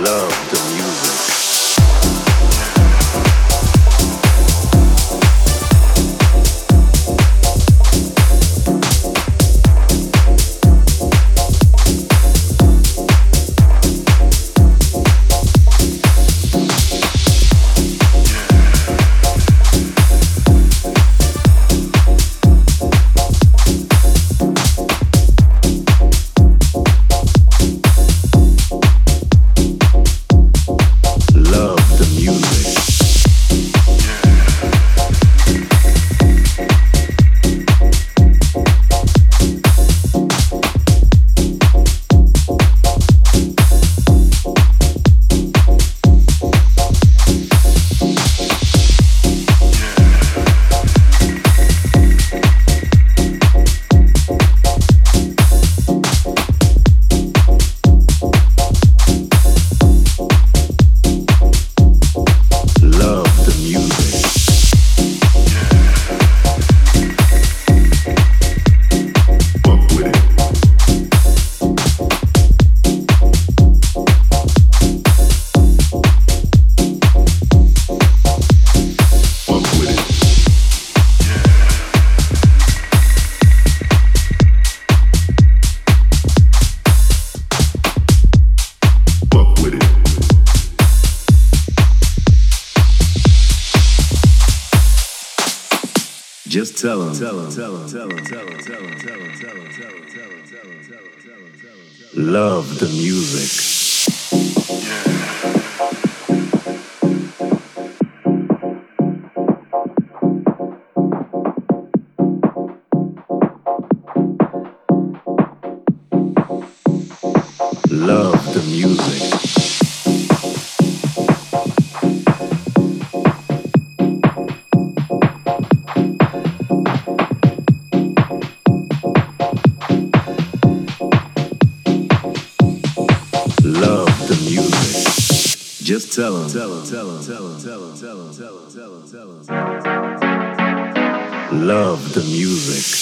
love. tell tell tell tell tell tell tell tell tell. Love the music.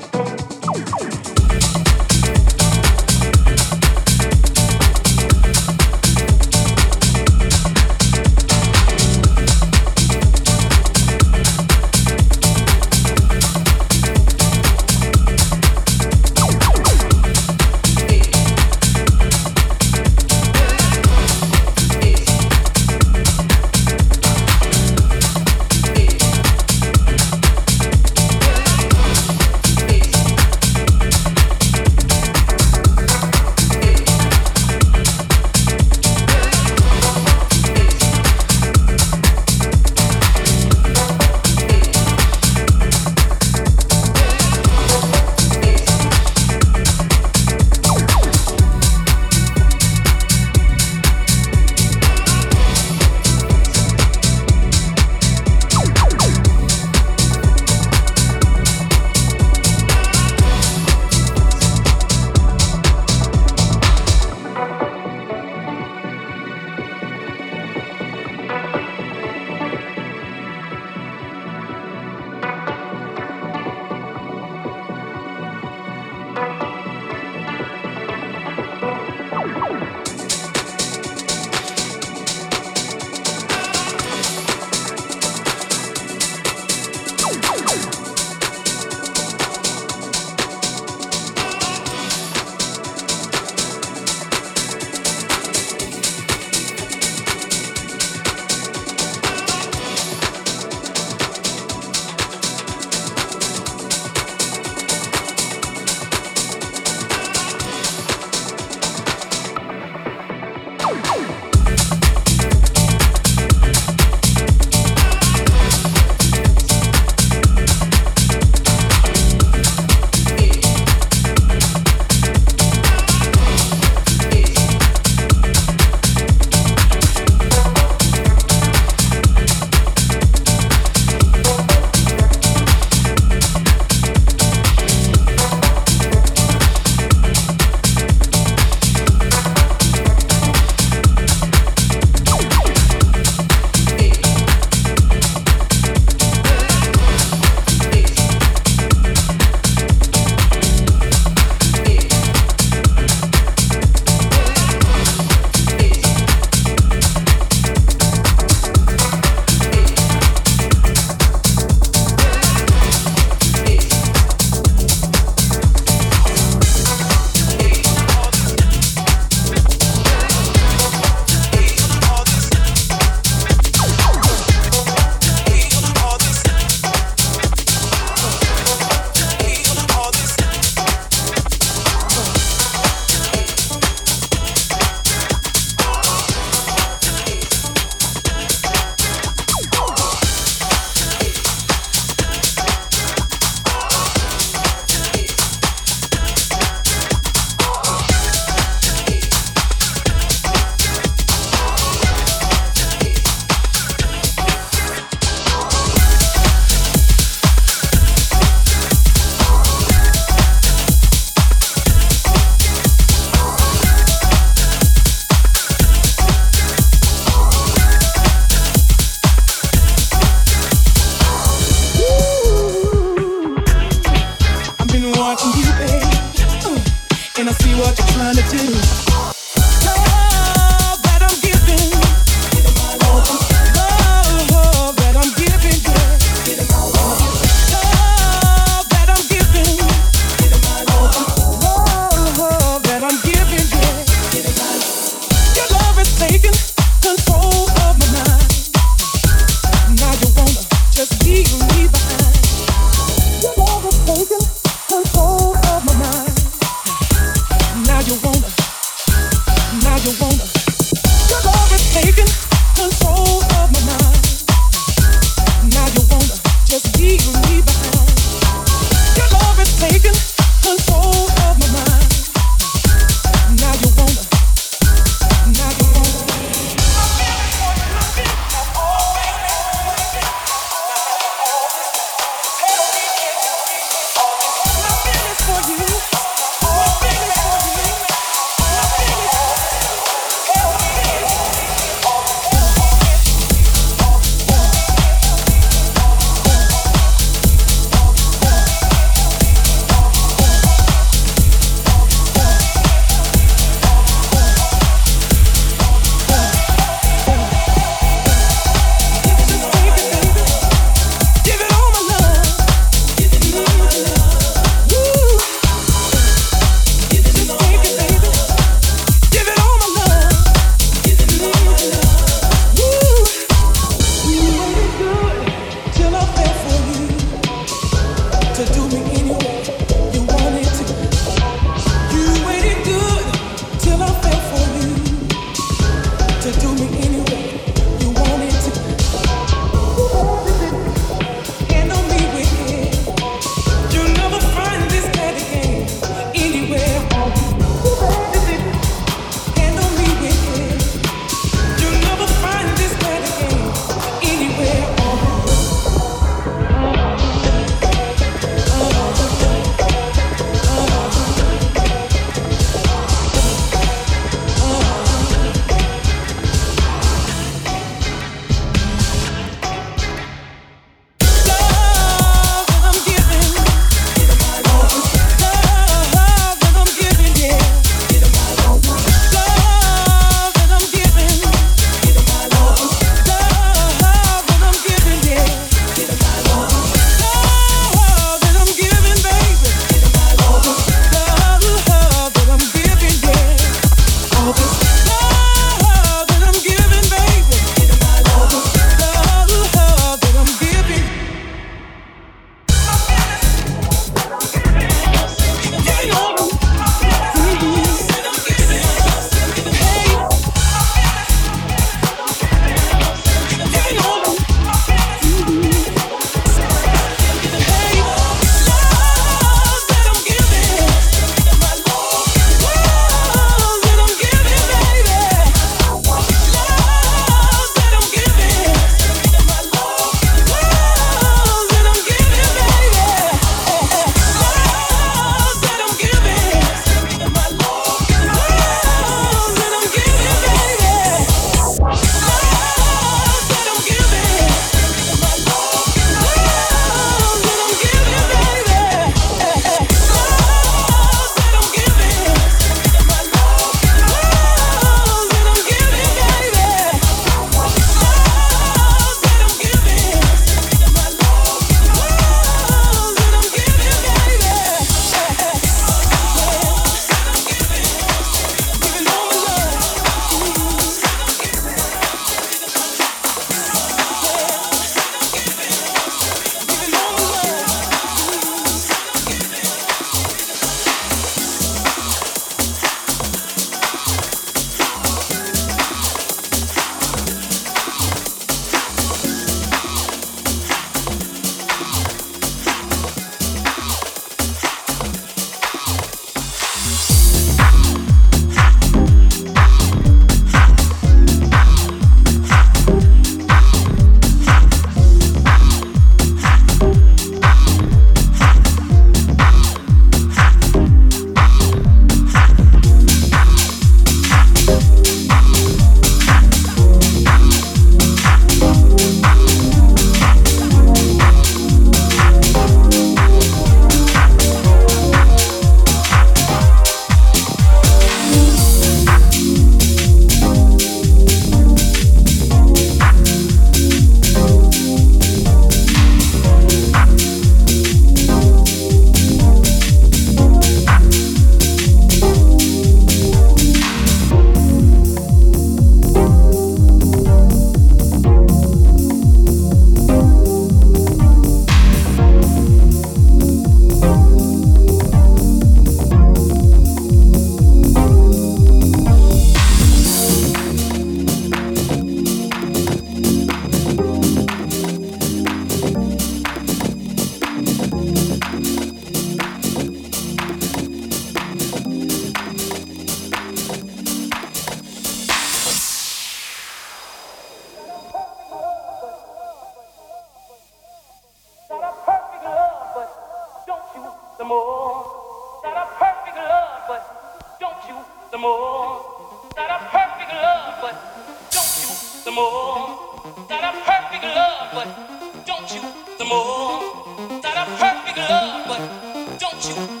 the more. That a perfect love, but don't you? The more. That a perfect love, but don't you?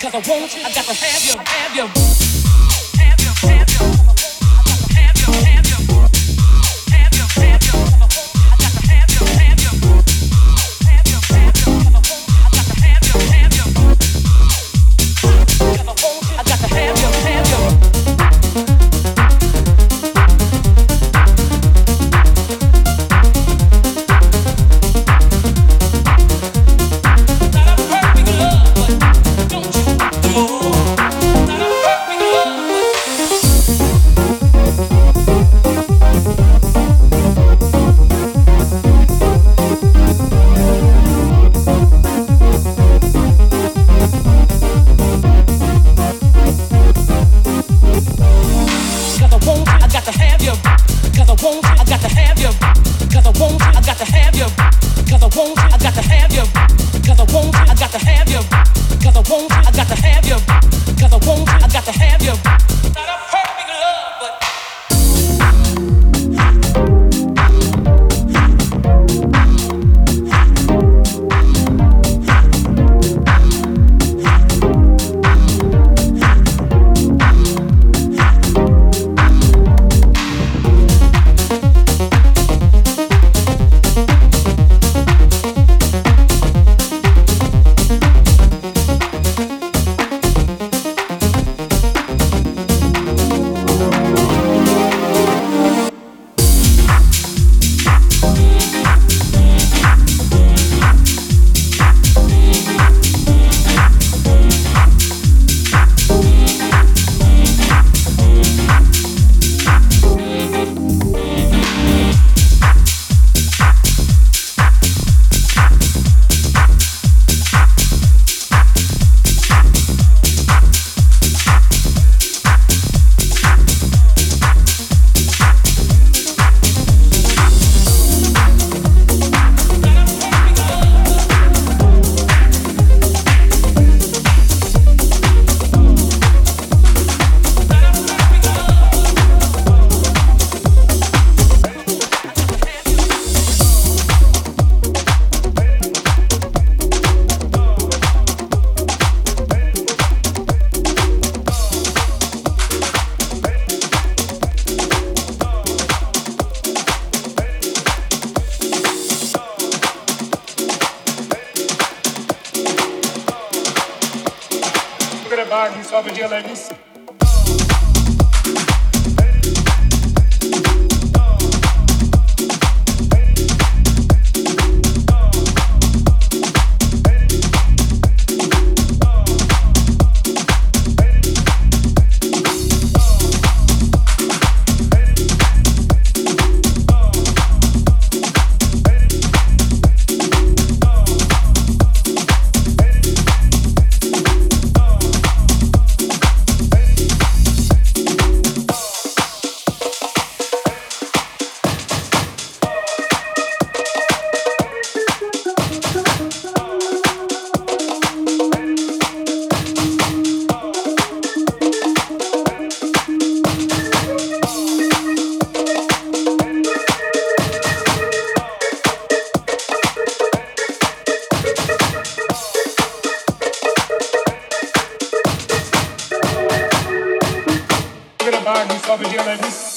Cause I want you, I got to have you, have you. Só